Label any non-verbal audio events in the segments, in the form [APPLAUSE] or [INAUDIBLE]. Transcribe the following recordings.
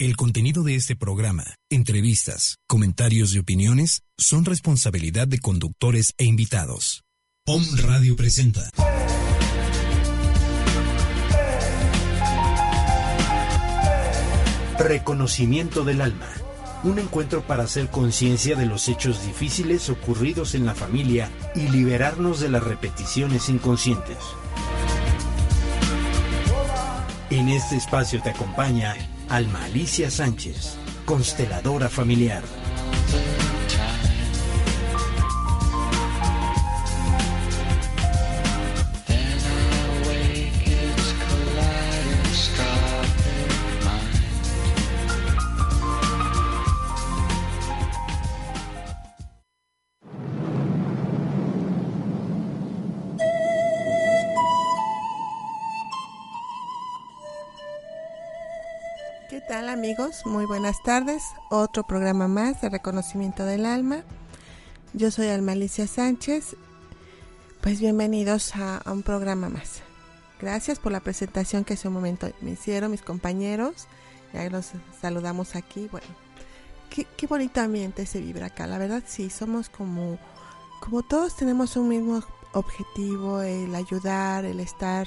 El contenido de este programa, entrevistas, comentarios y opiniones son responsabilidad de conductores e invitados. POM Radio presenta. Reconocimiento del alma. Un encuentro para hacer conciencia de los hechos difíciles ocurridos en la familia y liberarnos de las repeticiones inconscientes. En este espacio te acompaña Alma Alicia Sánchez, consteladora familiar. Muy buenas tardes. Otro programa más de reconocimiento del alma. Yo soy Alma Alicia Sánchez. Pues bienvenidos a, un programa más. Gracias por la presentación que hace un momento me hicieron mis compañeros. Ya los saludamos aquí. Bueno, qué, qué bonito ambiente se vibra acá. La verdad sí, somos como, como todos tenemos un mismo objetivo, el ayudar, el estar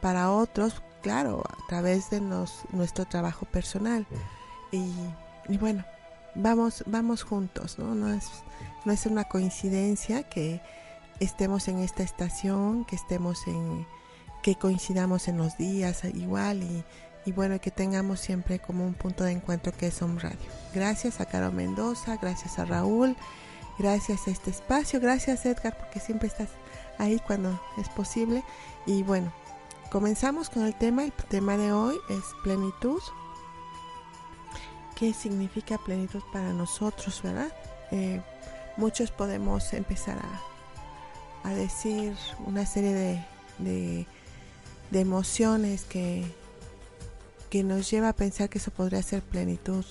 para otros, claro, a través de nuestro trabajo personal. Y, bueno, vamos, vamos juntos, ¿no? No es, no es una coincidencia que estemos en esta estación, que estemos en, que coincidamos en los días igual y, y bueno, que tengamos siempre como un punto de encuentro que es Home Radio. Gracias a Caro Mendoza, gracias a Raúl, gracias a este espacio, gracias Edgar porque siempre estás ahí cuando es posible y bueno, Comenzamos con el tema. El tema de hoy es plenitud. ¿Qué significa plenitud para nosotros, verdad? Eh, muchos podemos empezar a, decir una serie de, de, emociones que, que nos lleva a pensar que eso podría ser plenitud.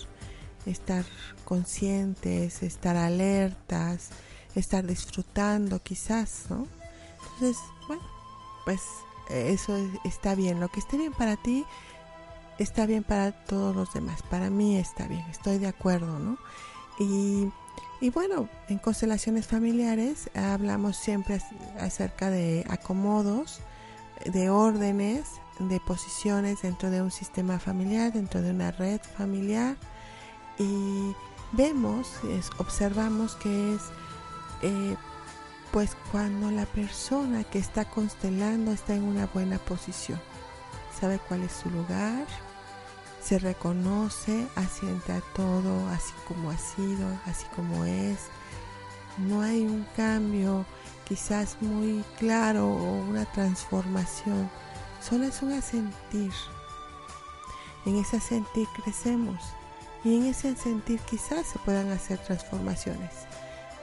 Estar conscientes, estar alertas, estar disfrutando quizás, ¿no? Entonces, bueno, pues eso está bien. Lo que esté bien para ti está bien para todos los demás. Para mí está bien, estoy de acuerdo, ¿no? Y, y bueno, en constelaciones familiares hablamos siempre acerca de acomodos, de órdenes, de posiciones dentro de un sistema familiar, dentro de una red familiar. Y vemos, observamos que es eh, pues cuando la persona que está constelando está en una buena posición, sabe cuál es su lugar, se reconoce, asiente a todo así como ha sido, así como es. No hay un cambio quizás muy claro o una transformación, solo es un asentir. En ese sentir crecemos y en ese sentir quizás se puedan hacer transformaciones.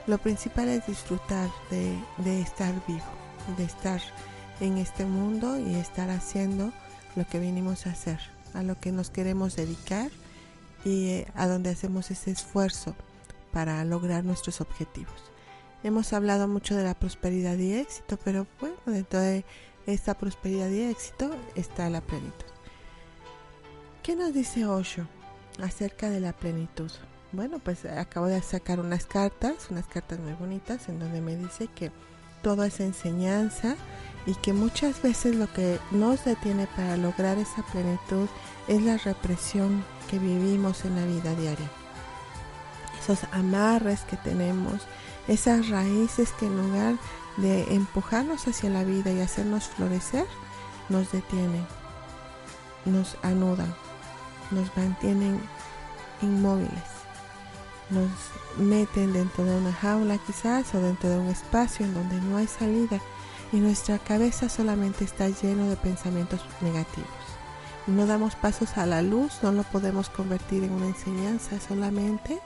Lo principal es disfrutar de, estar vivo, de estar en este mundo y estar haciendo lo que vinimos a hacer, a lo que nos queremos dedicar y eh, a donde hacemos ese esfuerzo para lograr nuestros objetivos. Hemos hablado mucho de la prosperidad y éxito, pero bueno, dentro de esta prosperidad y éxito está la plenitud. ¿Qué nos dice Osho acerca de la plenitud? Bueno, pues acabo de sacar unas cartas, unas cartas muy bonitas, en donde me dice que todo es enseñanza y que muchas veces lo que nos detiene para lograr esa plenitud es la represión que vivimos en la vida diaria. Esos amarres que tenemos, esas raíces que en lugar de empujarnos hacia la vida y hacernos florecer, nos detienen, nos anudan, nos mantienen inmóviles nos meten dentro de una jaula quizás o dentro de un espacio en donde no hay salida y nuestra cabeza solamente está lleno de pensamientos negativos. No damos pasos a la luz, no lo podemos convertir en una enseñanza, solamente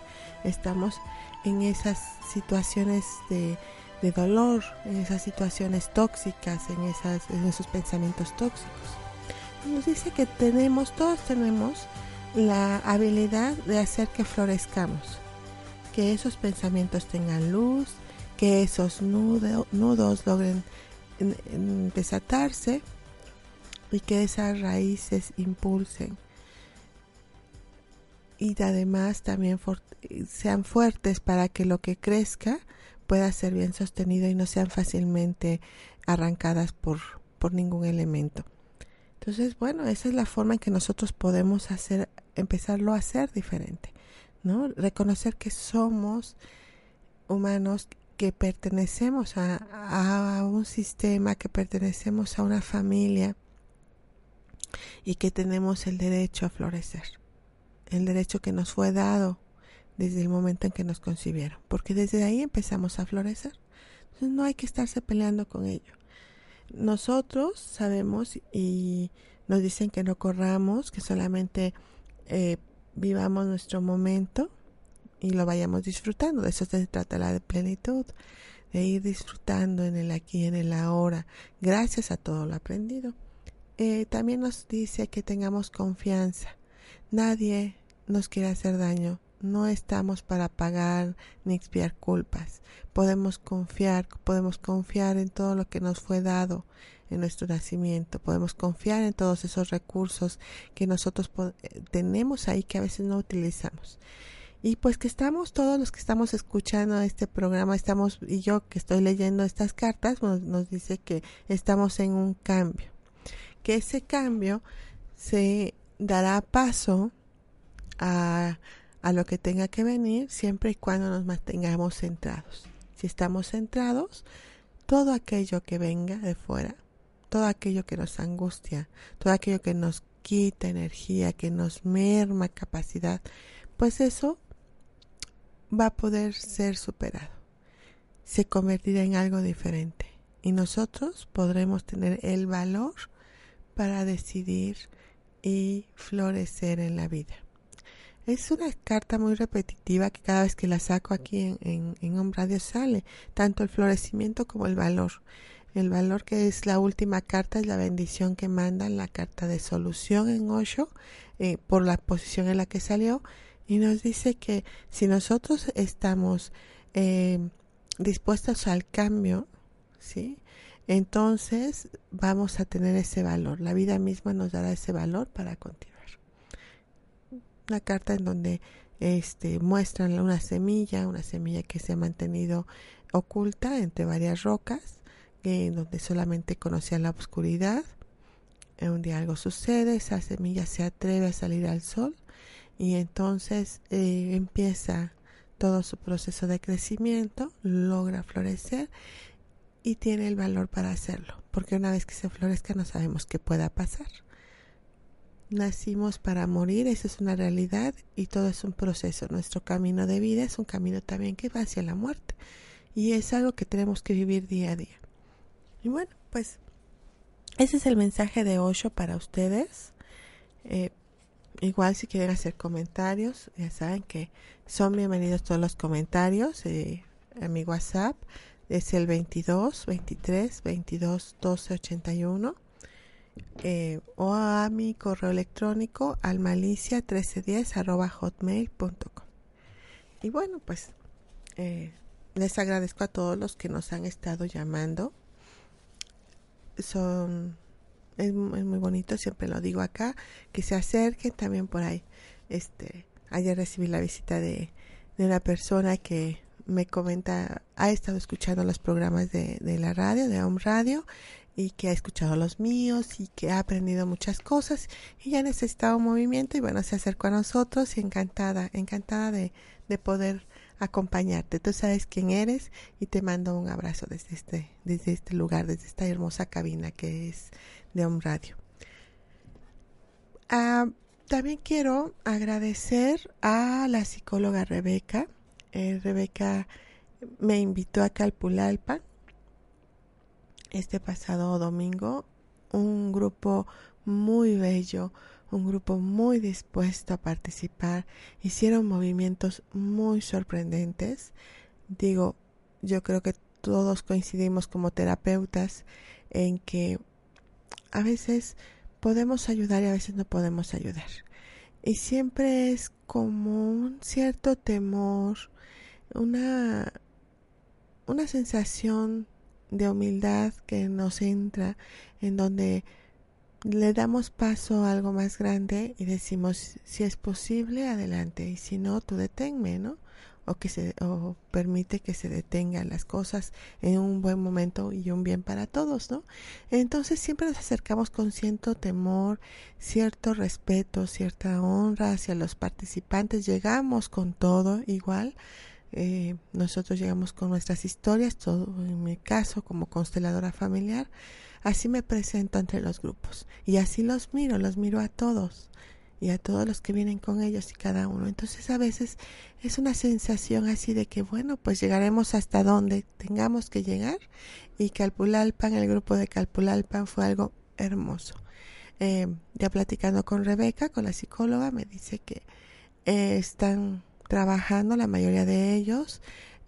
estamos en esas situaciones de, dolor, en esas situaciones tóxicas, en, esas, en esos pensamientos tóxicos. Nos dice que tenemos, todos tenemos la habilidad de hacer que florezcamos que esos pensamientos tengan luz, que esos nudos logren desatarse y que esas raíces impulsen. y además también sean fuertes para que lo que crezca pueda ser bien sostenido y no sean fácilmente arrancadas por, por ningún elemento. Entonces, bueno, esa es la forma en que nosotros podemos hacer, empezarlo a hacer diferente, ¿no? Reconocer que somos humanos que pertenecemos a, a, un sistema, que pertenecemos a una familia y que tenemos el derecho a florecer, el derecho que nos fue dado desde el momento en que nos concibieron, porque desde ahí empezamos a florecer. Entonces no hay que estarse peleando con ello nosotros sabemos y nos dicen que no corramos, que solamente eh, vivamos nuestro momento y lo vayamos disfrutando. De eso se trata la de plenitud, de ir disfrutando en el aquí, en el ahora, gracias a todo lo aprendido. Eh, también nos dice que tengamos confianza. Nadie nos quiere hacer daño no estamos para pagar ni expiar culpas. Podemos confiar, podemos confiar en todo lo que nos fue dado en nuestro nacimiento. Podemos confiar en todos esos recursos que nosotros eh, tenemos ahí que a veces no utilizamos. Y pues que estamos, todos los que estamos escuchando este programa, estamos, y yo que estoy leyendo estas cartas, nos, nos dice que estamos en un cambio. Que ese cambio se dará paso a a lo que tenga que venir siempre y cuando nos mantengamos centrados. Si estamos centrados, todo aquello que venga de fuera, todo aquello que nos angustia, todo aquello que nos quita energía, que nos merma capacidad, pues eso va a poder ser superado. Se convertirá en algo diferente y nosotros podremos tener el valor para decidir y florecer en la vida. Es una carta muy repetitiva que cada vez que la saco aquí en, en, en sale, tanto el florecimiento como el valor. El valor que es la última carta es la bendición que manda la carta de solución en Osho eh, por la posición en la que salió y nos dice que si nosotros estamos eh, dispuestos al cambio, ¿sí? entonces vamos a tener ese valor. La vida misma nos dará ese valor para continuar una carta en donde este, muestran una semilla, una semilla que se ha mantenido oculta entre varias rocas, en donde solamente conocía la oscuridad. Un día algo sucede, esa semilla se atreve a salir al sol y entonces eh, empieza todo su proceso de crecimiento, logra florecer y tiene el valor para hacerlo, porque una vez que se florezca no sabemos qué pueda pasar. Nacimos para morir, esa es una realidad y todo es un proceso. Nuestro camino de vida es un camino también que va hacia la muerte y es algo que tenemos que vivir día a día. Y bueno, pues ese es el mensaje de Osho para ustedes. Eh, igual si quieren hacer comentarios, ya saben que son bienvenidos todos los comentarios. Eh, a mi WhatsApp es el 22 23 22 12 81 eh, o a mi correo electrónico almalicia1310 arroba hotmail.com. Y bueno, pues eh, les agradezco a todos los que nos han estado llamando. Son es, muy bonito, siempre lo digo acá, que se acerquen también por ahí. Este, ayer recibí la visita de, de una persona que me comenta, ha estado escuchando los programas de, de la radio, de Home Radio, y que ha escuchado los míos y que ha aprendido muchas cosas y ya necesitaba un movimiento y bueno, se acercó a nosotros y encantada, encantada de, de poder acompañarte. Tú sabes quién eres y te mando un abrazo desde este, desde este lugar, desde esta hermosa cabina que es de Home Radio. Ah, también quiero agradecer a la psicóloga Rebeca. Eh, Rebeca me invitó acá al Pulalpa este pasado domingo un grupo muy bello, un grupo muy dispuesto a participar, hicieron movimientos muy sorprendentes. Digo, yo creo que todos coincidimos como terapeutas en que a veces podemos ayudar y a veces no podemos ayudar. Y siempre es como un cierto temor, una, una sensación de humildad que nos entra, en donde le damos paso a algo más grande y decimos, si es posible, adelante, y si no, tú deténme, ¿no? O, que se, o permite que se detengan las cosas en un buen momento y un bien para todos, ¿no? Entonces siempre nos acercamos con cierto temor, cierto respeto, cierta honra hacia los participantes, llegamos con todo igual, eh, nosotros llegamos con nuestras historias, todo en mi caso como consteladora familiar, Así me presento entre los grupos y así los miro, los miro a todos y a todos los que vienen con ellos y cada uno. Entonces a veces es una sensación así de que bueno, pues llegaremos hasta donde tengamos que llegar y Calpulalpan, el grupo de Calpulalpan fue algo hermoso. Eh, ya platicando con Rebeca, con la psicóloga, me dice que eh, están trabajando, la mayoría de ellos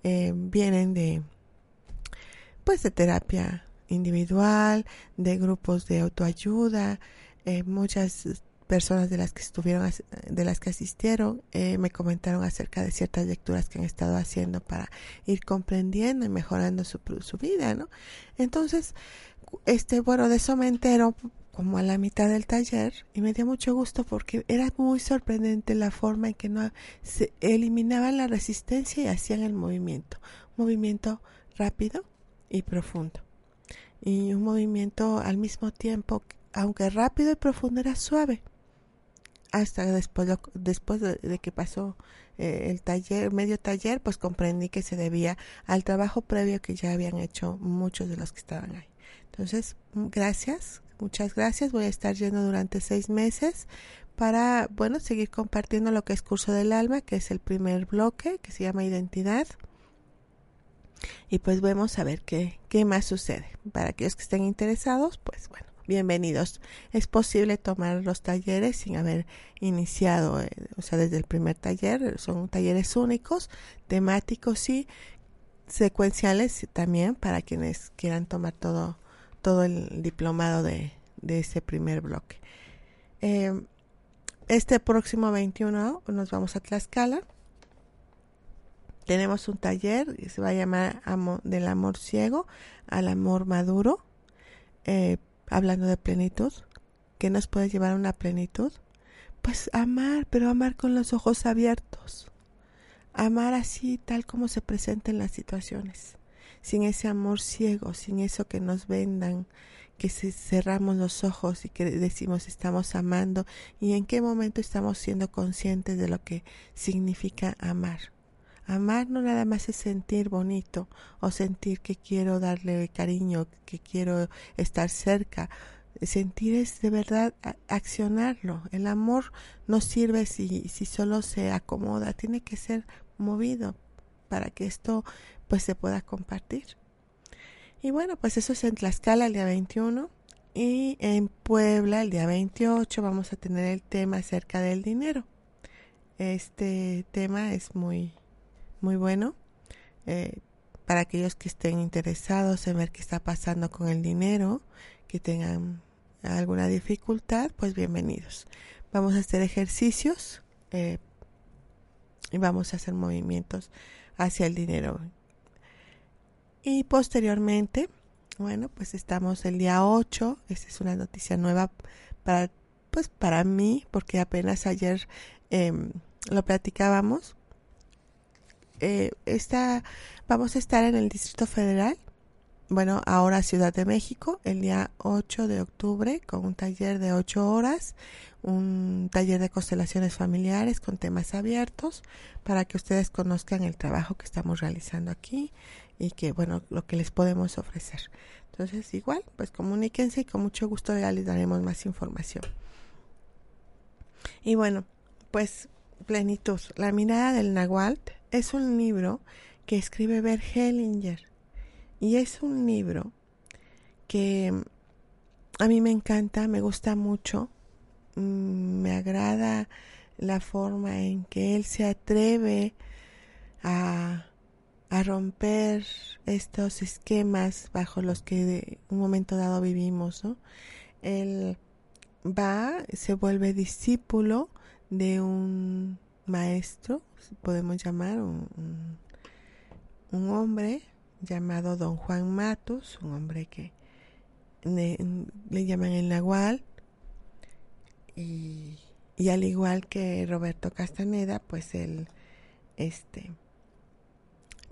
eh, vienen de pues de terapia individual, de grupos de autoayuda, eh, muchas personas de las que estuvieron, de las que asistieron, eh, me comentaron acerca de ciertas lecturas que han estado haciendo para ir comprendiendo y mejorando su, su vida, ¿no? Entonces, este, bueno, de eso me entero como a la mitad del taller y me dio mucho gusto porque era muy sorprendente la forma en que no se eliminaban la resistencia y hacían el movimiento, movimiento rápido y profundo y un movimiento al mismo tiempo, aunque rápido y profundo, era suave. Hasta después, después de, que pasó eh, el taller, medio taller, pues comprendí que se debía al trabajo previo que ya habían hecho muchos de los que estaban ahí. Entonces, mm, gracias, muchas gracias. Voy a estar yendo durante seis meses para, bueno, seguir compartiendo lo que es Curso del Alma, que es el primer bloque, que se llama Identidad y pues vemos a ver qué, qué más sucede. Para aquellos que estén interesados, pues bueno, bienvenidos. Es posible tomar los talleres sin haber iniciado, eh, o sea, desde el primer taller. Son talleres únicos, temáticos y secuenciales también para quienes quieran tomar todo, todo el diplomado de, de ese primer bloque. Eh, este próximo 21 nos vamos a Tlaxcala tenemos un taller que se va a llamar del amor ciego al amor maduro, eh, hablando de plenitud. ¿Qué nos puede llevar a una plenitud? Pues amar, pero amar con los ojos abiertos. Amar así, tal como se presenten las situaciones. Sin ese amor ciego, sin eso que nos vendan, que cerramos los ojos y que decimos estamos amando y en qué momento estamos siendo conscientes de lo que significa amar. Amar no nada más es sentir bonito o sentir que quiero darle cariño, que quiero estar cerca. Sentir es de verdad accionarlo. El amor no sirve si, si solo se acomoda, tiene que ser movido para que esto pues se pueda compartir. Y bueno, pues eso es en Tlaxcala el día 21 y en Puebla el día 28 vamos a tener el tema acerca del dinero. Este tema es muy muy bueno eh, para aquellos que estén interesados en ver qué está pasando con el dinero, que tengan alguna dificultad, pues bienvenidos. Vamos a hacer ejercicios eh, y vamos a hacer movimientos hacia el dinero. Y posteriormente, bueno, pues estamos el día 8, esta es una noticia nueva para, pues para mí, porque apenas ayer em, lo platicábamos eh, vamos a estar en el Distrito Federal, bueno, ahora Ciudad de México, el día 8 de octubre, con un taller de 8 horas, un taller de constelaciones familiares con temas abiertos, para que ustedes conozcan el trabajo que estamos realizando aquí y que, bueno, lo que les podemos ofrecer. Entonces, igual, pues comuníquense y con mucho gusto ya les daremos más información. Y bueno, pues plenitud, la mirada del Nahual es un libro que escribe Bert Hellinger y es un libro que a mí me encanta, me gusta mucho, mm, me agrada la forma en que él se atreve a, a romper estos esquemas bajo los que de un momento dado vivimos. ¿no? Él va, se vuelve discípulo de un maestro, podemos llamar, un, un, hombre llamado don Juan Matos, un hombre que le, llaman el Nahual, y, y al igual que Roberto Castaneda, pues él, este,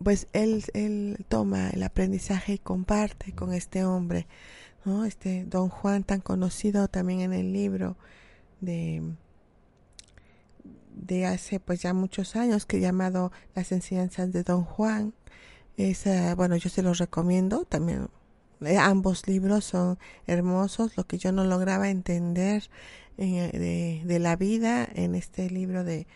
pues él, él toma el aprendizaje y comparte con este hombre, ¿no? Este Don Juan tan conocido también en el libro de de hace pues ya muchos años que he llamado Las enseñanzas de Don Juan. Es, bueno, yo se los recomiendo también. Eh, ambos libros son hermosos. Lo que yo no lograba entender eh, de, de, la vida en este libro de,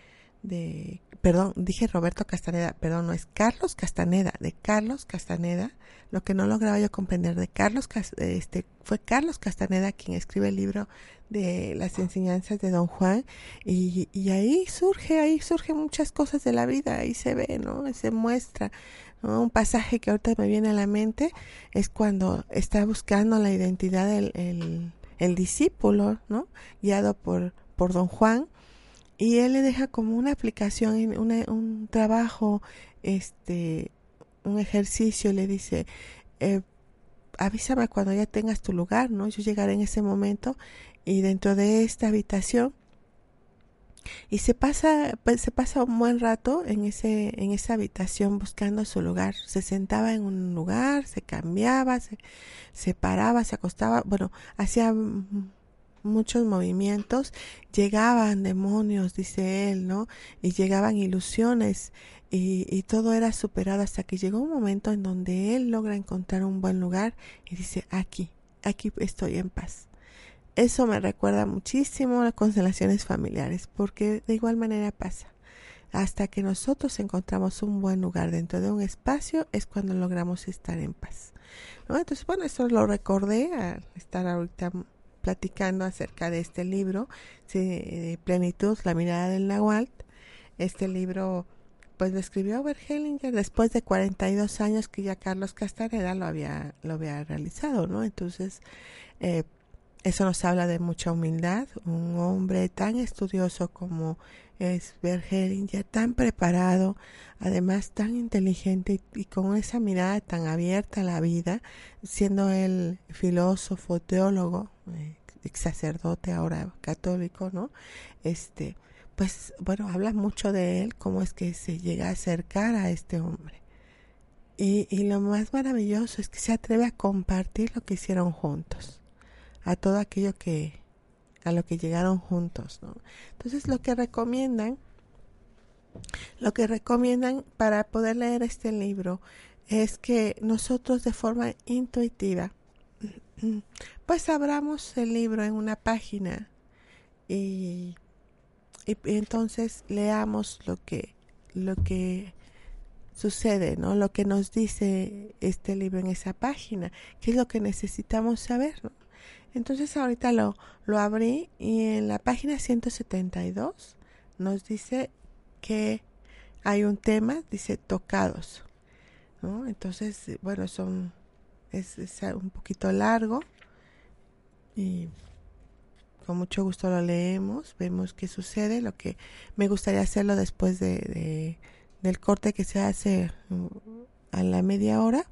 de, perdón, dije Roberto Castaneda, perdón, no es Carlos Castaneda, de Carlos Castaneda, lo que no lograba yo comprender de Carlos, este, fue Carlos Castaneda quien escribe el libro de las enseñanzas de Don Juan y, y ahí surge, ahí surgen muchas cosas de la vida, ahí se ve, ¿no? Se muestra, Un pasaje que ahorita me viene a la mente es cuando está buscando la identidad del el, el discípulo, ¿no? Guiado por, por Don Juan y él le deja como una aplicación, un trabajo, este, un ejercicio, le dice, eh, avísame cuando ya tengas tu lugar, ¿no? Yo llegaré en ese momento y dentro de esta habitación y se pasa pues, se pasa un buen rato en ese en esa habitación buscando su lugar se sentaba en un lugar se cambiaba se, se paraba se acostaba bueno hacía muchos movimientos, llegaban demonios, dice él, ¿no? Y llegaban ilusiones y, y, todo era superado hasta que llegó un momento en donde él logra encontrar un buen lugar y dice, aquí, aquí estoy en paz. Eso me recuerda muchísimo a las constelaciones familiares, porque de igual manera pasa. Hasta que nosotros encontramos un buen lugar dentro de un espacio es cuando logramos estar en paz. Entonces, bueno, eso lo recordé al estar ahorita platicando acerca de este libro, de Plenitud, la mirada del Nahual. Este libro pues lo escribió Hellinger después de 42 años que ya Carlos Castaneda lo había, lo había realizado, ¿no? Entonces, eh, eso nos habla de mucha humildad, un hombre tan estudioso como es Hellinger, tan preparado, además tan inteligente y, con esa mirada tan abierta a la vida, siendo él filósofo, teólogo, eh, sacerdote ahora católico, ¿no? Este, pues bueno, habla mucho de él, cómo es que se llega a acercar a este hombre. Y, y lo más maravilloso es que se atreve a compartir lo que hicieron juntos, a todo aquello que, a lo que llegaron juntos, ¿no? Entonces lo que recomiendan, lo que recomiendan para poder leer este libro es que nosotros de forma intuitiva [CLEARS THROAT] pues abramos el libro en una página y, y, entonces leamos lo que lo que sucede, ¿no? Lo que nos dice este libro en esa página, qué es lo que necesitamos saber. Entonces ahorita lo, lo abrí y en la página 172 nos dice que hay un tema, dice tocados, ¿no? Entonces, bueno, son es, un poquito largo y con mucho gusto lo leemos, vemos qué sucede, lo que me gustaría hacerlo después de, del corte que se hace mm, a la media hora.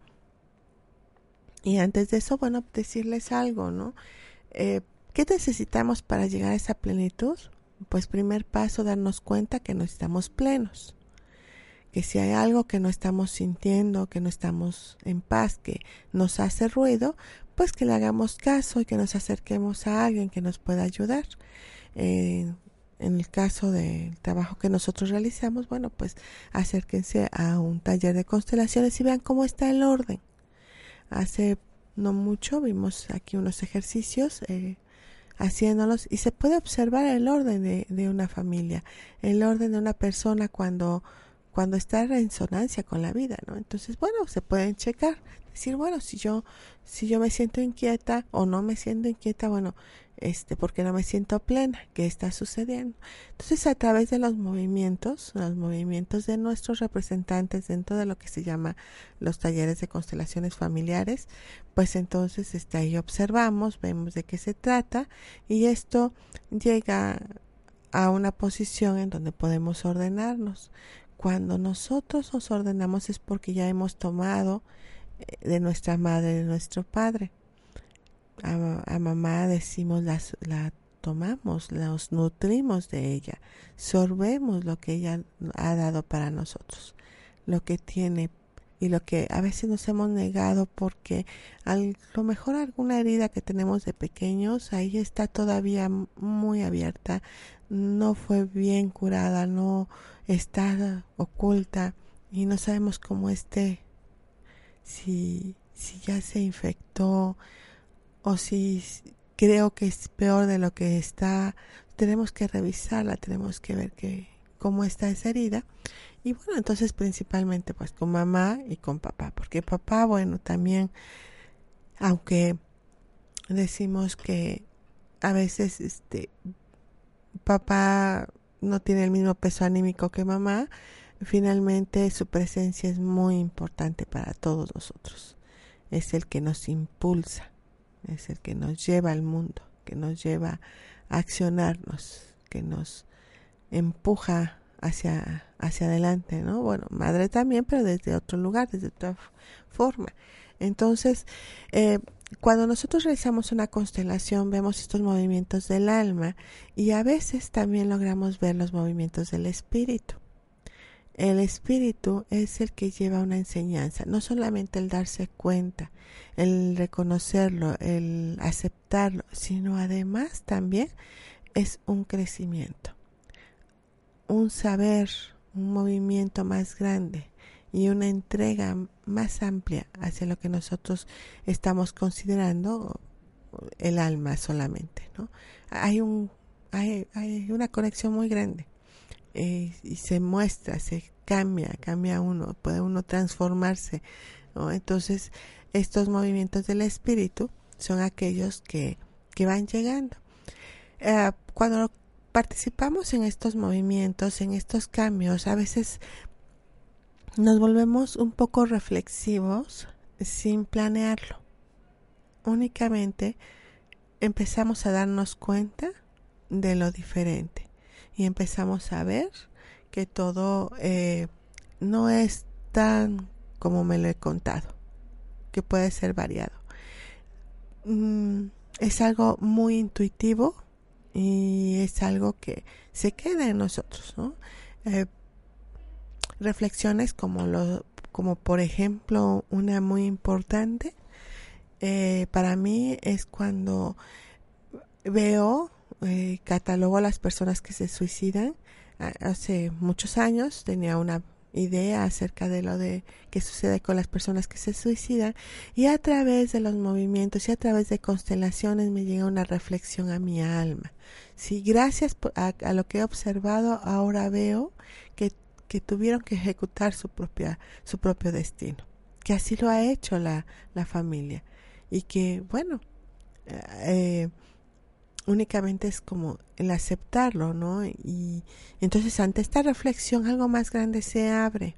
Y antes de eso, bueno, decirles algo, ¿no? Eh, ¿Qué necesitamos para llegar a esa plenitud? Pues primer paso, darnos cuenta que no estamos plenos que si hay algo que no estamos sintiendo, que no estamos en paz, que nos hace ruido, pues que le hagamos caso y que nos acerquemos a alguien que nos pueda ayudar. Eh, en el caso del trabajo que nosotros realizamos, bueno, pues acérquense a un taller de constelaciones y vean cómo está el orden. Hace no mucho vimos aquí unos ejercicios eh, haciéndolos y se puede observar el orden de, de una familia, el orden de una persona cuando cuando está en resonancia con la vida, ¿no? Entonces, bueno, se pueden checar, decir, bueno, si yo si yo me siento inquieta o no me siento inquieta, bueno, este, porque no me siento plena, ¿qué está sucediendo? Entonces, a través de los movimientos, los movimientos de nuestros representantes dentro de lo que se llama los talleres de constelaciones familiares, pues entonces este, ahí observamos, vemos de qué se trata y esto llega a una posición en donde podemos ordenarnos. Cuando nosotros nos ordenamos es porque ya hemos tomado eh, de nuestra madre, de nuestro padre. A, mamá decimos la, tomamos, nos nutrimos de ella, sorbemos lo que ella ha dado para nosotros, lo que tiene y lo que a veces nos hemos negado porque a lo mejor alguna herida que tenemos de pequeños ahí está todavía muy abierta, no fue bien curada, no está oculta y no sabemos cómo esté, si, si ya se infectó o si creo que es peor de lo que está, tenemos que revisarla, tenemos que ver que, cómo está esa herida y bueno, entonces principalmente pues con mamá y con papá, porque papá, bueno, también, aunque decimos que a veces este papá no tiene el mismo peso anímico que mamá, finalmente su presencia es muy importante para todos nosotros. Es el que nos impulsa, es el que nos lleva al mundo, que nos lleva a accionarnos, que nos empuja hacia, hacia adelante, ¿no? Bueno, madre también, pero desde otro lugar, desde otra forma. Entonces, eh, cuando nosotros realizamos una constelación, vemos estos movimientos del alma y a veces también logramos ver los movimientos del espíritu. El espíritu es el que lleva una enseñanza, no solamente el darse cuenta, el reconocerlo, el aceptarlo, sino además también es un crecimiento un saber, un movimiento más grande y una entrega más amplia hacia lo que nosotros estamos considerando el alma solamente, ¿no? Hay un hay, hay una conexión muy grande eh, y se muestra, se cambia, cambia uno, puede uno transformarse. Entonces estos movimientos del espíritu son aquellos que, que van llegando. Eh, cuando participamos en estos movimientos, en estos cambios, a veces nos volvemos un poco reflexivos sin planearlo. Únicamente empezamos a darnos cuenta de lo diferente y empezamos a ver que todo eh, no es tan como me lo he contado, que puede ser variado. Mm, es algo muy intuitivo, y es algo que se queda en nosotros, ¿no? Eh, reflexiones como lo, como por ejemplo una muy importante eh, para mí es cuando veo eh, catalogo a las personas que se suicidan hace muchos años tenía una idea acerca de lo de que sucede con las personas que se suicidan y a través de los movimientos y a través de constelaciones me llega una reflexión a mi alma. Si gracias a, lo que he observado ahora veo que, que, tuvieron que ejecutar su propia su propio destino, que así lo ha hecho la, la familia y que bueno eh, únicamente es como el aceptarlo, ¿no? Y entonces ante esta reflexión algo más grande se abre.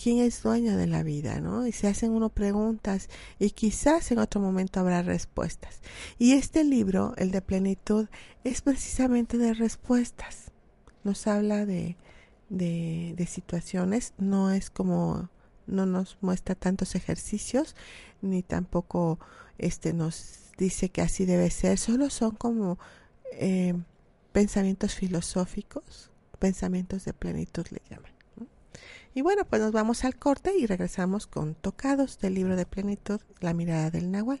¿Quién es dueño de la vida, no? Y se hacen uno preguntas y quizás en otro momento habrá respuestas. Y este libro, el de plenitud, es precisamente de respuestas. Nos habla de, de, de situaciones, no es como no nos muestra tantos ejercicios ni tampoco este nos dice que así debe ser, solo son como eh, pensamientos filosóficos, pensamientos de plenitud le llaman. Y bueno, pues nos vamos al corte y regresamos con Tocados del libro de plenitud, La mirada del Nahual.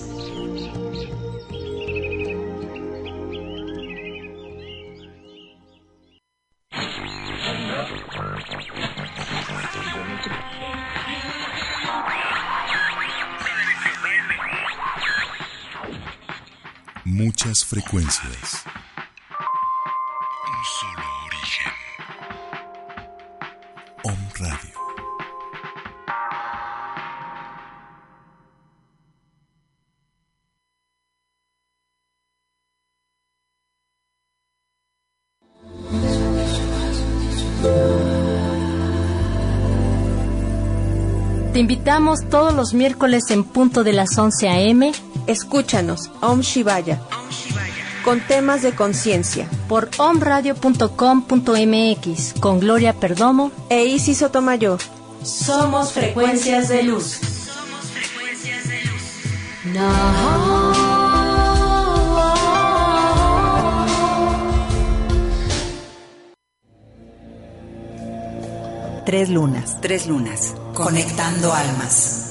Frecuencias. Un solo origen. Om Radio. Te invitamos todos los miércoles en punto de las 11 a.m. Escúchanos, Om Shivaya, con temas de conciencia, por omradio.com.mx con Gloria Perdomo e Isis Sotomayor. Somos frecuencias de luz. Somos frecuencias de luz. Tres lunas. Tres lunas. Conectando almas.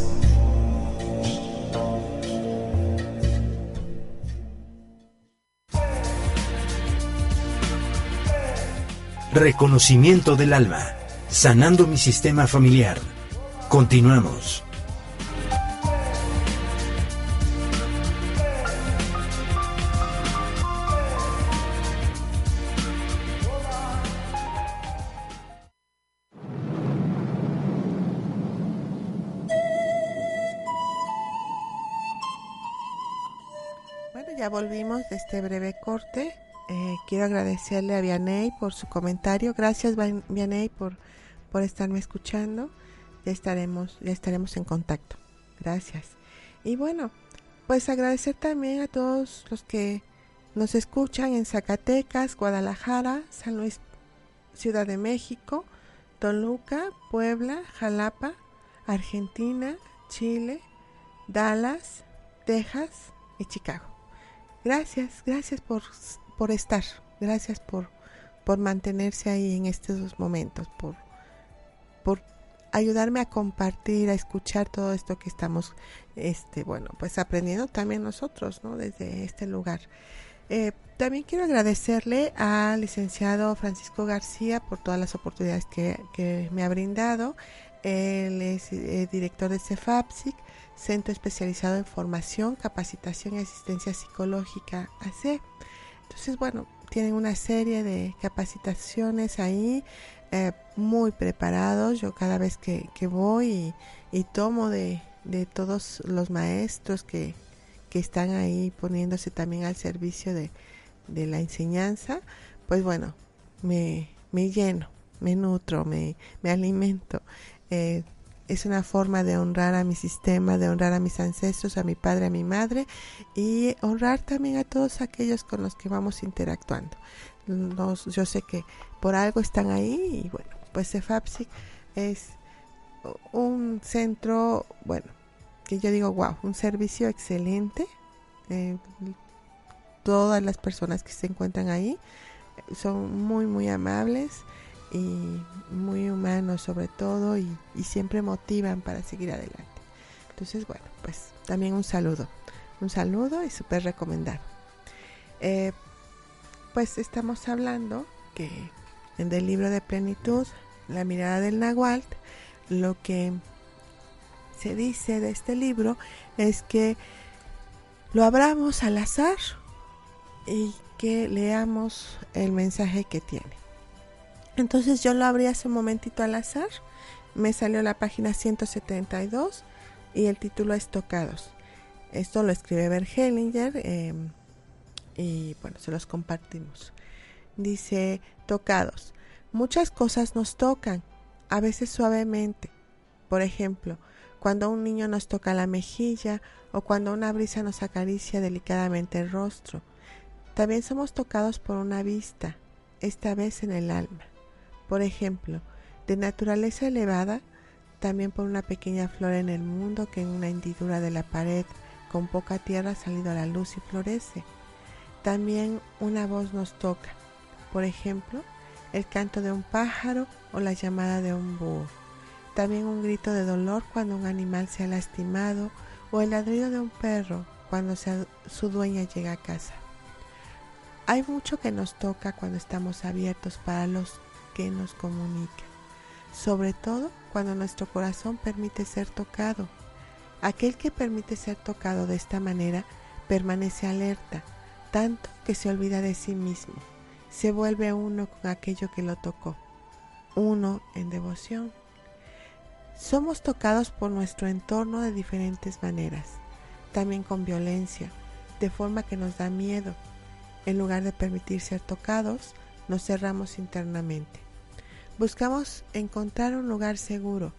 Reconocimiento del alma, sanando mi sistema familiar. Continuamos. Bueno, ya volvimos de este breve corte. Eh, quiero agradecerle a Vianey por su comentario. Gracias, Vianey, por, por estarme escuchando. Ya estaremos, ya estaremos en contacto. Gracias. Y bueno, pues agradecer también a todos los que nos escuchan en Zacatecas, Guadalajara, San Luis, Ciudad de México, Toluca, Puebla, Jalapa, Argentina, Chile, Dallas, Texas y Chicago. Gracias, gracias por por estar, gracias por, por mantenerse ahí en estos momentos, por, por ayudarme a compartir, a escuchar todo esto que estamos, este, bueno, pues aprendiendo también nosotros, ¿no? Desde este lugar. Eh, también quiero agradecerle al licenciado Francisco García por todas las oportunidades que, que me ha brindado. Él es eh, director de CEFAPSIC, Centro Especializado en Formación, Capacitación y Asistencia Psicológica AC. Entonces, bueno, tienen una serie de capacitaciones ahí eh, muy preparados. Yo cada vez que, que voy y, tomo de, de, todos los maestros que, que, están ahí poniéndose también al servicio de, de la enseñanza, pues bueno, me, me lleno, me nutro, me, me alimento. Eh, es una forma de honrar a mi sistema, de honrar a mis ancestros, a mi padre, a mi madre y honrar también a todos aquellos con los que vamos interactuando. yo sé que por algo están ahí y bueno, pues CEFAPSIC es un centro, bueno, que yo digo, wow, un servicio excelente. Eh, todas las personas que se encuentran ahí son muy, muy amables y muy humanos sobre todo y, siempre motivan para seguir adelante. Entonces, bueno, pues también un saludo. Un saludo y súper recomendado. Eh, pues estamos hablando que en el libro de plenitud, la mirada del Nahual, lo que se dice de este libro es que lo abramos al azar y que leamos el mensaje que tiene. Entonces yo lo abrí hace un momentito al azar, me salió la página 172 y el título es Tocados. Esto lo escribe Bergelinger em, y bueno, se los compartimos. Dice, tocados. Muchas cosas nos tocan, a veces suavemente. Por ejemplo, cuando un niño nos toca la mejilla o cuando una brisa nos acaricia delicadamente el rostro. También somos tocados por una vista, esta vez en el alma. Por ejemplo, de naturaleza elevada, también por una pequeña flor en el mundo que en una hendidura de la pared con poca tierra ha salido a la luz y florece. También una voz nos toca, por ejemplo, el canto de un pájaro o la llamada de un búho. También un grito de dolor cuando un animal se ha lastimado o el ladrido de un perro cuando su dueña llega a casa. Hay mucho que nos toca cuando estamos abiertos para los que nos comunica, sobre todo cuando nuestro corazón permite ser tocado. Aquel que permite ser tocado de esta manera permanece alerta, tanto que se olvida de sí mismo, se vuelve uno con aquello que lo tocó, uno en devoción. Somos tocados por nuestro entorno de diferentes maneras, también con violencia, de forma que nos da miedo. En lugar de permitir ser tocados, nos cerramos internamente. Buscamos encontrar un lugar seguro,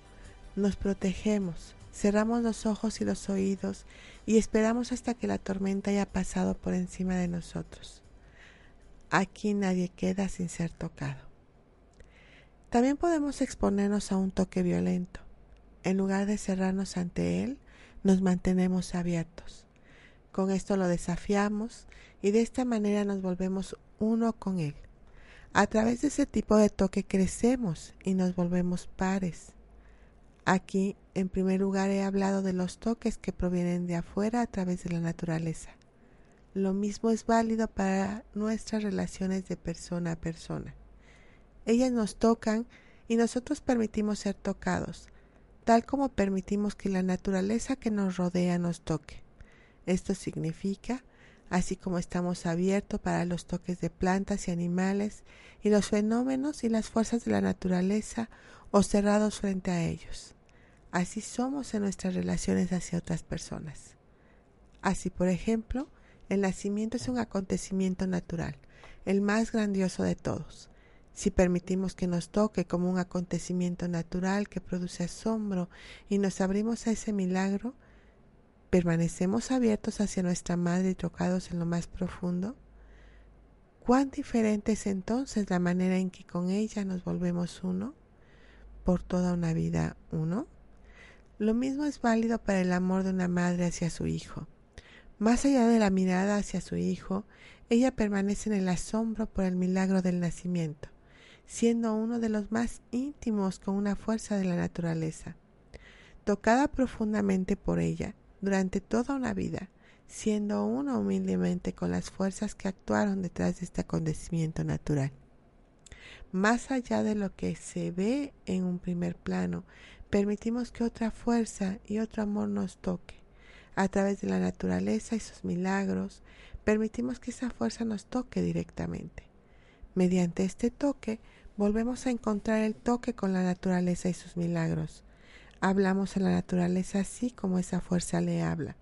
nos protegemos, cerramos los ojos y los oídos y esperamos hasta que la tormenta haya pasado por encima de nosotros. Aquí nadie queda sin ser tocado. También podemos exponernos a un toque violento. En lugar de cerrarnos ante él, nos mantenemos abiertos. Con esto lo desafiamos y de esta manera nos volvemos uno con Él. A través de ese tipo de toque crecemos y nos volvemos pares. Aquí, en primer lugar, he hablado de los toques que provienen de afuera a través de la naturaleza. Lo mismo es válido para nuestras relaciones de persona a persona. Ellas nos tocan y nosotros permitimos ser tocados, tal como permitimos que la naturaleza que nos rodea nos toque. Esto significa, así como estamos abiertos para los toques de plantas y animales y los fenómenos y las fuerzas de la naturaleza o cerrados frente a ellos. Así somos en nuestras relaciones hacia otras personas. Así, por ejemplo, el nacimiento es un acontecimiento natural, el más grandioso de todos. Si permitimos que nos toque como un acontecimiento natural que produce asombro y nos abrimos a ese milagro, ¿Permanecemos abiertos hacia nuestra madre y tocados en lo más profundo? ¿Cuán diferente es entonces la manera en que con ella nos volvemos uno? ¿Por toda una vida uno? Lo mismo es válido para el amor de una madre hacia su hijo. Más allá de la mirada hacia su hijo, ella permanece en el asombro por el milagro del nacimiento, siendo uno de los más íntimos con una fuerza de la naturaleza. Tocada profundamente por ella, durante toda una vida, siendo uno humildemente con las fuerzas que actuaron detrás de este acontecimiento natural. Más allá de lo que se ve en un primer plano, permitimos que otra fuerza y otro amor nos toque. A través de la naturaleza y sus milagros, permitimos que esa fuerza nos toque directamente. Mediante este toque, volvemos a encontrar el toque con la naturaleza y sus milagros hablamos a la naturaleza así como esa fuerza le habla.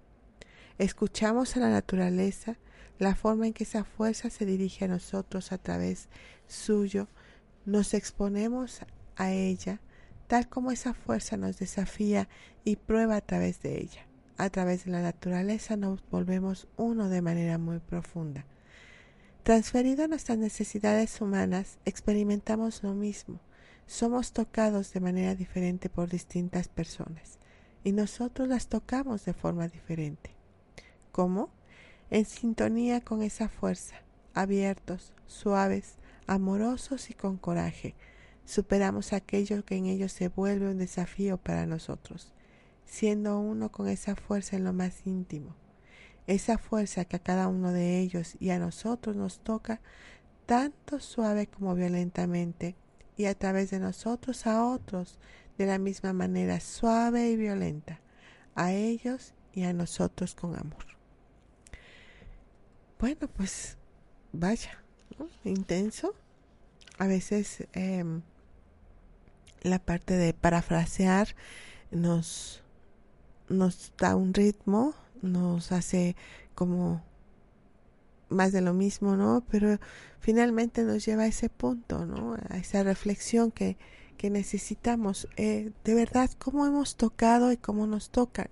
Escuchamos a la naturaleza la forma en que esa fuerza se dirige a nosotros a través suyo, nos exponemos a ella tal como esa fuerza nos desafía y prueba a través de ella. A través de la naturaleza nos volvemos uno de manera muy profunda. Transferido a nuestras necesidades humanas, experimentamos lo mismo somos tocados de manera diferente por distintas personas y nosotros las tocamos de forma diferente. ¿Cómo? En sintonía con esa fuerza, abiertos, suaves, amorosos y con coraje, superamos aquello que en ellos se vuelve un desafío para nosotros. siendo uno con esa fuerza en lo más íntimo. Esa fuerza que a cada uno de ellos y a nosotros nos toca tanto suave como violentamente y a través de nosotros a otros de la misma manera suave y violenta, a ellos y a nosotros con amor. Bueno, pues vaya, intenso. A veces em, la parte de parafrasear nos, nos da un ritmo, nos hace como más de lo mismo, ¿no? Pero finalmente nos lleva a ese punto, ¿no? A esa reflexión que, que necesitamos. Eh, de verdad, cómo hemos tocado y cómo nos tocan.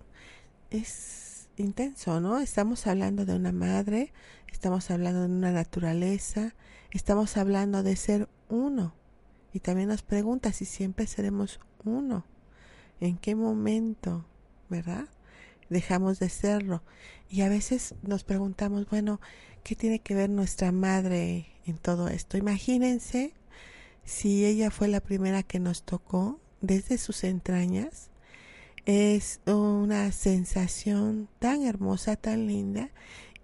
Es intenso, ¿no? Estamos hablando de una madre, estamos hablando de una naturaleza, estamos hablando de ser uno. Y también nos pregunta si siempre seremos uno. ¿En qué momento, verdad? Dejamos de serlo. Y a veces nos preguntamos, bueno, ¿qué tiene que ver nuestra madre en todo esto? Imagínense si ella fue la primera que nos tocó desde sus entrañas. Es una sensación tan hermosa, tan linda,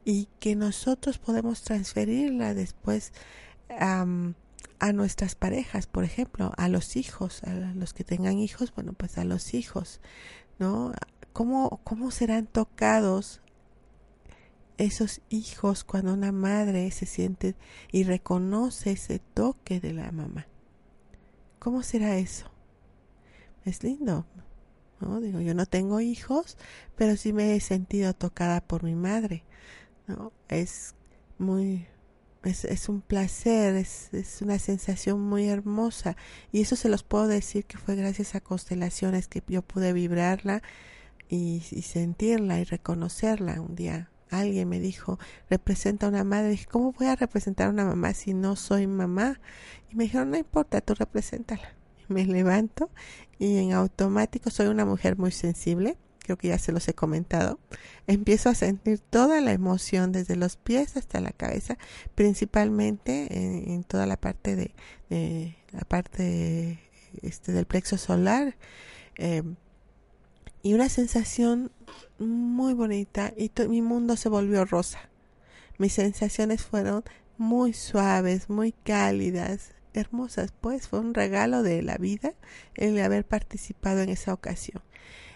y que nosotros podemos transferirla después a nuestras parejas, por ejemplo, a los hijos, a los que tengan hijos, bueno, pues a los hijos, ¿no? ¿Cómo, cómo serán tocados esos hijos cuando una madre se siente y reconoce ese toque de la mamá? ¿Cómo será eso? Es lindo, ¿no? Digo, yo no tengo hijos, pero sí me he sentido tocada por mi madre, ¿no? Es muy es, es un placer, es, es, una sensación muy hermosa. Y eso se los puedo decir que fue gracias a constelaciones que yo pude vibrarla y, y sentirla y reconocerla un día. Alguien me dijo, representa a una madre. dije, ¿cómo voy a representar a una mamá si no soy mamá? Y me dijeron, no importa, tú represéntala. Me levanto y en automático soy una mujer muy sensible creo que ya se los he comentado, empiezo a sentir toda la emoción desde los pies hasta la cabeza, principalmente en, toda la parte de, la parte este, del plexo solar. Em, y una sensación muy bonita y mi mundo se volvió rosa. Mis sensaciones fueron muy suaves, muy cálidas, hermosas, pues fue un regalo de la vida el haber participado en esa ocasión.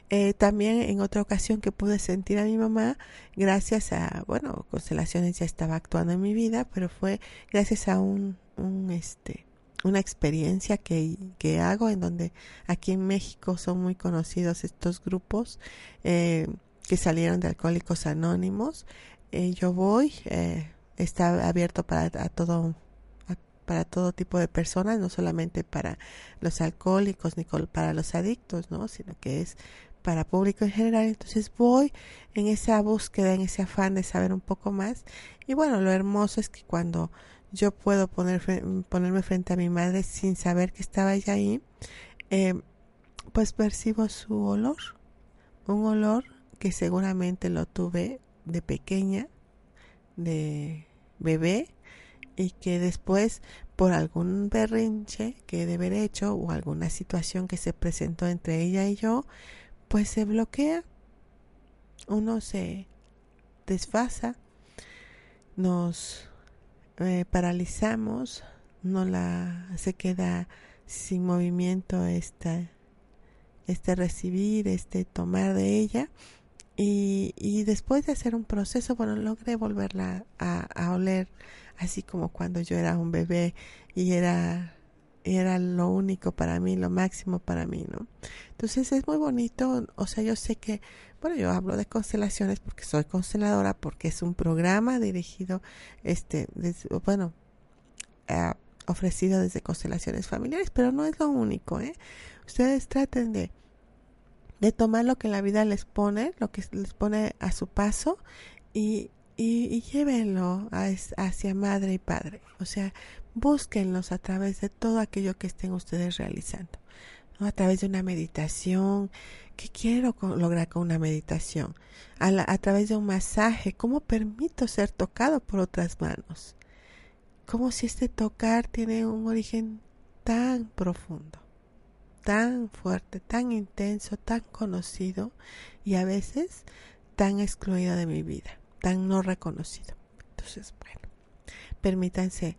Eh, también en otra ocasión que pude sentir a mi mamá, gracias a, bueno, Constelaciones ya estaba actuando en mi vida, pero fue gracias a un, un este, una experiencia que, que hago en donde aquí en México son muy conocidos estos grupos eh, que salieron de Alcohólicos Anónimos. Eh, yo voy, eh, está abierto para a todo para todo tipo de personas, no solamente para los alcohólicos ni para los adictos, ¿no? sino que es para público en general. Entonces voy en esa búsqueda, en ese afán de saber un poco más. Y bueno, lo hermoso es que cuando yo puedo poner, ponerme frente a mi madre sin saber que estaba ella ahí, eh, pues percibo su olor. Un olor que seguramente lo tuve de pequeña, de bebé, y que después por algún berrinche que de haber hecho o alguna situación que se presentó entre ella y yo, pues se bloquea, uno se desfasa, nos eh, paralizamos, no la se queda sin movimiento este, este recibir, este tomar de ella. Y, y después de hacer un proceso, bueno, logré volverla a, a oler así como cuando yo era un bebé y era era lo único para mí, lo máximo para mí, ¿no? Entonces es muy bonito, o sea, yo sé que, bueno, yo hablo de constelaciones porque soy consteladora, porque es un programa dirigido, este, bueno, ofrecido desde constelaciones familiares, pero no es lo único, ¿eh? Ustedes traten de, de tomar lo que la vida les pone, lo que les pone a su paso y, y, y llévenlo hacia madre y padre. O sea, búsquenlos a través de todo aquello que estén ustedes realizando. A través de una meditación. ¿Qué quiero lograr con una meditación? A, a través de un masaje. ¿Cómo permito ser tocado por otras manos? Como si este tocar tiene un origen tan profundo, tan fuerte, tan intenso, tan conocido y a veces tan excluido de mi vida, tan no reconocido. Entonces, bueno, permítanse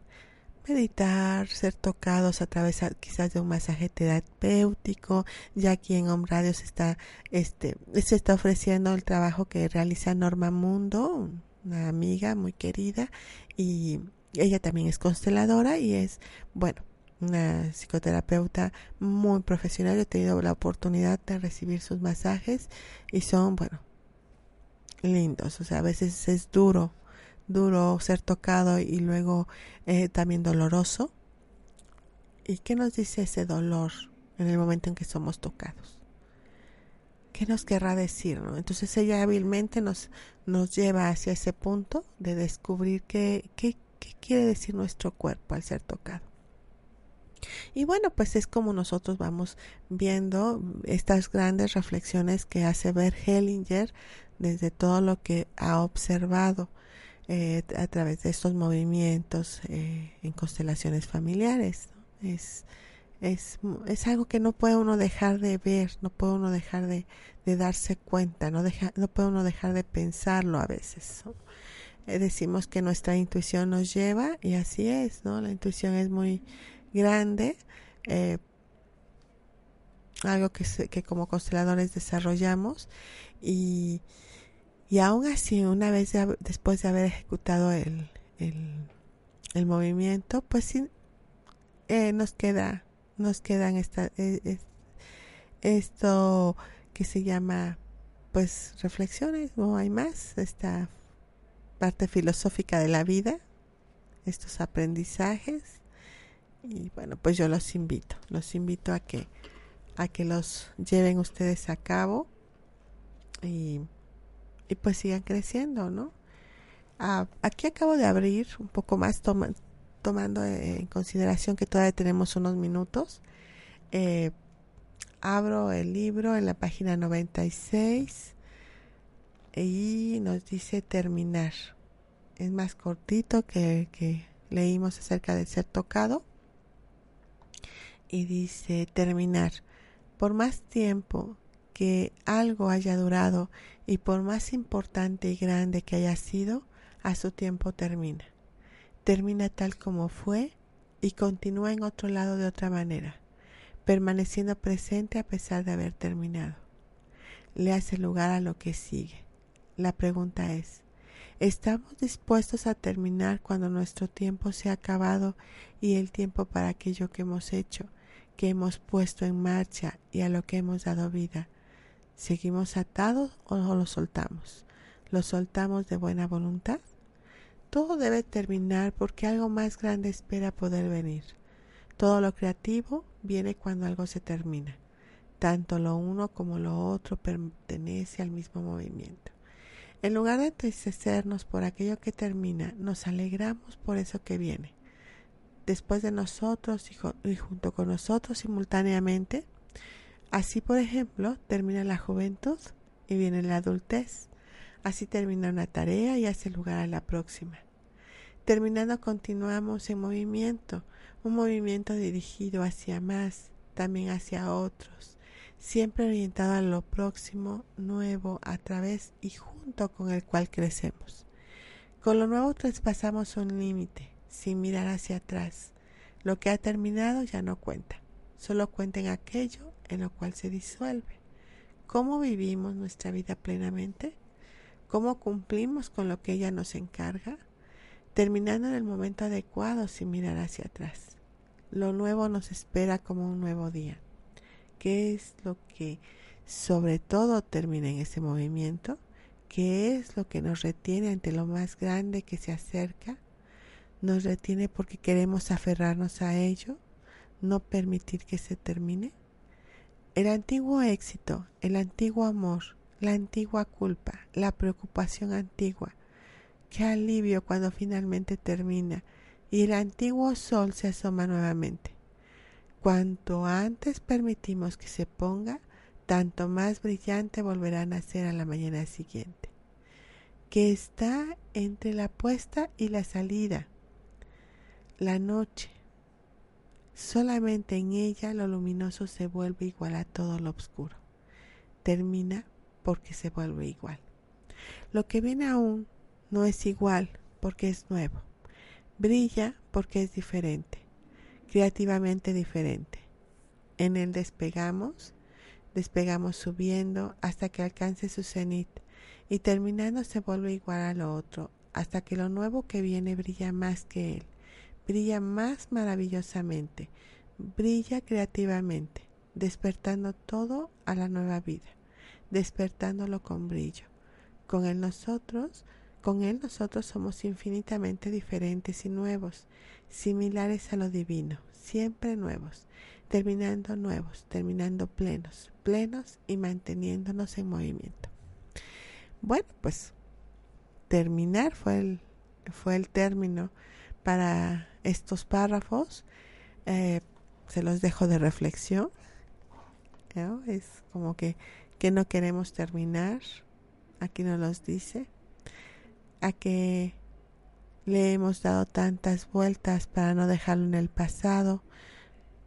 meditar, ser tocados a través quizás de un masaje terapéutico, ya aquí en Home Radio se está, este, se está ofreciendo el trabajo que realiza Norma Mundo, una amiga muy querida, y ella también es consteladora y es, bueno, una psicoterapeuta muy profesional. Yo he tenido la oportunidad de recibir sus masajes y son, bueno, lindos. O sea, a veces es duro, duro ser tocado y luego eh, también doloroso. ¿Y qué nos dice ese dolor en el momento en que somos tocados? ¿Qué nos querrá decir? ¿no? Entonces ella hábilmente nos, nos lleva hacia ese punto de descubrir qué, qué, qué quiere decir nuestro cuerpo al ser tocado. Y bueno, pues es como nosotros vamos viendo estas grandes reflexiones que hace ver Hellinger desde todo lo que ha observado eh, a través de estos movimientos eh, en constelaciones familiares. Es, es, es, algo que no puede uno dejar de ver, no puede uno dejar de, de darse cuenta, no, deja, no puede uno dejar de pensarlo a veces. Eh, decimos que nuestra intuición nos lleva y así es, ¿no? La intuición es muy grande, eh, algo que, que como consteladores desarrollamos y, y aún así, una vez después de haber ejecutado el, el, movimiento, pues sí, eh, nos queda, nos quedan esta, eh, esto que se llama pues reflexiones, no hay más, esta parte filosófica de la vida, estos aprendizajes. Y bueno, pues yo los invito, los invito a que a que los lleven ustedes a cabo. Y, y pues sigan creciendo, ¿no? Ah, aquí acabo de abrir un poco más tomando en consideración que todavía tenemos unos minutos. Eh, abro el libro en la página 96 y nos dice terminar. Es más cortito que, que leímos acerca de ser tocado y dice terminar. Por más tiempo que algo haya durado y por más importante y grande que haya sido, a su tiempo termina. Termina tal como fue y continúa en otro lado de otra manera, permaneciendo presente a pesar de haber terminado. Le hace lugar a lo que sigue. La pregunta es, ¿estamos dispuestos a terminar cuando nuestro tiempo se ha acabado y el tiempo para aquello que hemos hecho que hemos puesto en marcha y a lo que hemos dado vida. ¿Seguimos atados o lo soltamos? ¿Lo soltamos de buena voluntad? Todo debe terminar porque algo más grande espera poder venir. Todo lo creativo viene cuando algo se termina. Tanto lo uno como lo otro pertenece al mismo movimiento. En lugar de entristecernos por aquello que termina, nos alegramos por eso que viene después de nosotros y, junto con nosotros simultáneamente. Así, por ejemplo, termina la juventud y viene la adultez. Así termina una tarea y hace lugar a la próxima. Terminando continuamos en movimiento, un movimiento dirigido hacia más, también hacia otros, siempre orientado a lo próximo, nuevo, a través y junto con el cual crecemos. Con lo nuevo traspasamos un límite, sin mirar hacia atrás. Lo que ha terminado ya no cuenta, solo cuenta en aquello en lo cual se disuelve. ¿Cómo vivimos nuestra vida plenamente? ¿Cómo cumplimos con lo que ella nos encarga? Terminando en el momento adecuado sin mirar hacia atrás. Lo nuevo nos espera como un nuevo día. ¿Qué es lo que sobre todo termina en ese movimiento? ¿Qué es lo que nos retiene ante lo más grande que se acerca? nos retiene porque queremos aferrarnos a ello, no permitir que se termine? El antiguo éxito, el antiguo amor, la antigua culpa, la preocupación antigua. Qué alivio cuando finalmente termina y el antiguo sol se asoma nuevamente. Cuanto antes permitimos que se ponga, tanto más brillante volverá a nacer a la mañana siguiente, que está entre la puesta y la salida, la noche Solamente en ella lo luminoso se vuelve igual a todo lo oscuro. Termina porque se vuelve igual. Lo que viene aún no es igual porque es nuevo. Brilla porque es diferente, creativamente diferente. En él despegamos, despegamos subiendo hasta que alcance su cenit y terminando se vuelve igual a lo otro, hasta que lo nuevo que viene brilla más que él, brilla más maravillosamente, brilla creativamente, despertando todo a la nueva vida, despertándolo con brillo. Con él nosotros con Él nosotros somos infinitamente diferentes y nuevos, similares a lo divino, siempre nuevos, terminando nuevos, terminando plenos, plenos y manteniéndonos en movimiento. Bueno, pues terminar fue el, fue el término para estos párrafos. Eh, se los dejo de reflexión. Es como que, que no queremos terminar. Aquí nos los dice a que le hemos dado tantas vueltas para no dejarlo en el pasado?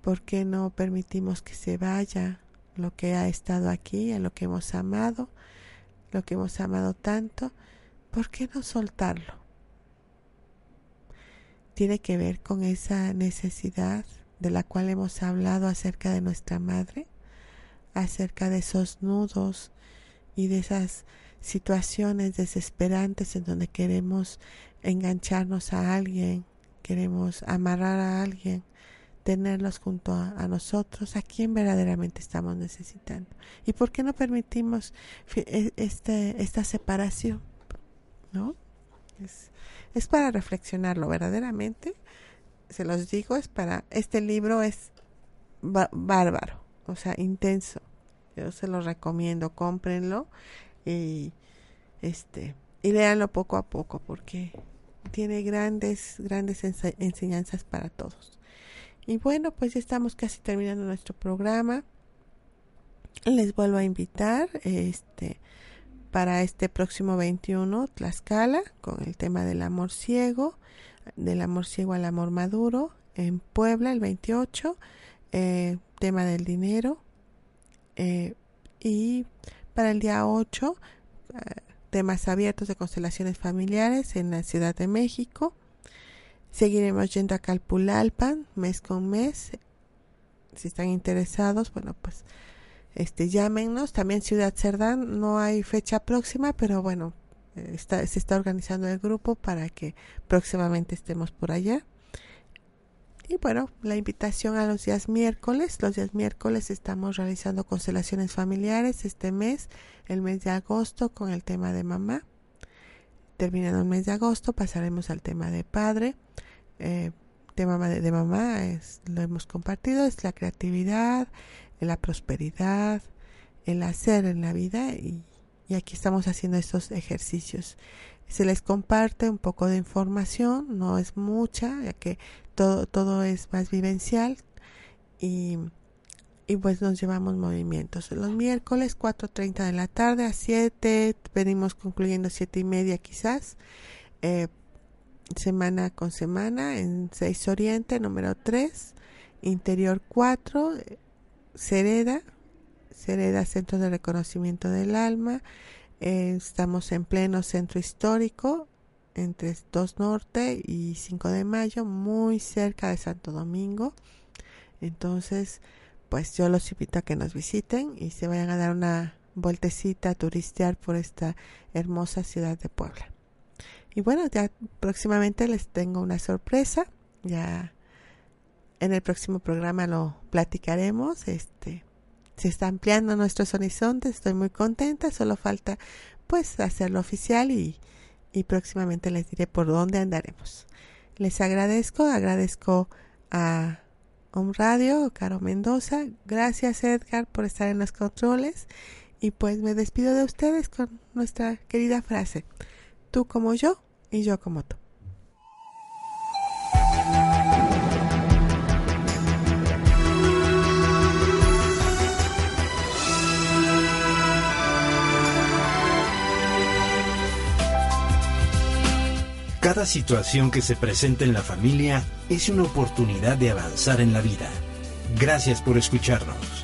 ¿Por qué no permitimos que se vaya lo que ha estado aquí, a lo que hemos amado, lo que hemos amado tanto? ¿Por qué no soltarlo? Tiene que ver con esa necesidad de la cual hemos hablado acerca de nuestra madre, acerca de esos nudos y de esas situaciones desesperantes en donde queremos engancharnos a alguien, queremos amarrar a alguien, tenerlos junto a, nosotros, a quien verdaderamente estamos necesitando. ¿Y por qué no permitimos e, este, esta separación? ¿No? Es, para reflexionarlo verdaderamente. Se los digo, es para, este libro es bárbaro, o sea, intenso. Yo se lo recomiendo, cómprenlo y este y léanlo poco a poco porque tiene grandes grandes enseñanzas para todos y bueno pues ya estamos casi terminando nuestro programa les vuelvo a invitar este para este próximo 21 Tlaxcala con el tema del amor ciego del amor ciego al amor maduro en Puebla el 28 eh, tema del dinero eh, y para el día 8, eh, temas abiertos de constelaciones familiares en la Ciudad de México. Seguiremos yendo a Calpulalpan mes con mes. Si están interesados, bueno, pues este llámenos. También Ciudad Cerdán, no hay fecha próxima, pero bueno, eh, está, se está organizando el grupo para que próximamente estemos por allá. Y bueno, la invitación a los días miércoles. Los días miércoles estamos realizando constelaciones familiares este mes, el mes de agosto, con el tema de mamá. Terminando el mes de agosto, pasaremos al tema de padre. Eh, tema de, de mamá es, lo hemos compartido, es la creatividad, la prosperidad, el hacer en la vida y, y aquí estamos haciendo estos ejercicios se les comparte un poco de información, no es mucha, ya que todo, todo es más vivencial y, y pues nos llevamos movimientos. Los miércoles 4.30 de la tarde a 7, venimos concluyendo 7 y media quizás, eh, semana con semana en 6 Oriente, número 3, Interior 4, Cereda, Cereda Centro de Reconocimiento del Alma, estamos en pleno centro histórico, entre 2 Norte y 5 de Mayo, muy cerca de Santo Domingo. Entonces, pues yo los invito a que nos visiten y se vayan a dar una vueltecita a turistear por esta hermosa ciudad de Puebla. Y bueno, ya próximamente les tengo una sorpresa. Ya en el próximo programa lo platicaremos. Este se está ampliando nuestros horizontes, estoy muy contenta, solo falta pues hacerlo oficial y, y próximamente les diré por dónde andaremos. Les agradezco, agradezco a Home Radio, Caro Mendoza, gracias Edgar por estar en los controles y pues me despido de ustedes con nuestra querida frase, tú como yo y yo como tú. Cada situación que se presenta en la familia es una oportunidad de avanzar en la vida. Gracias por escucharnos.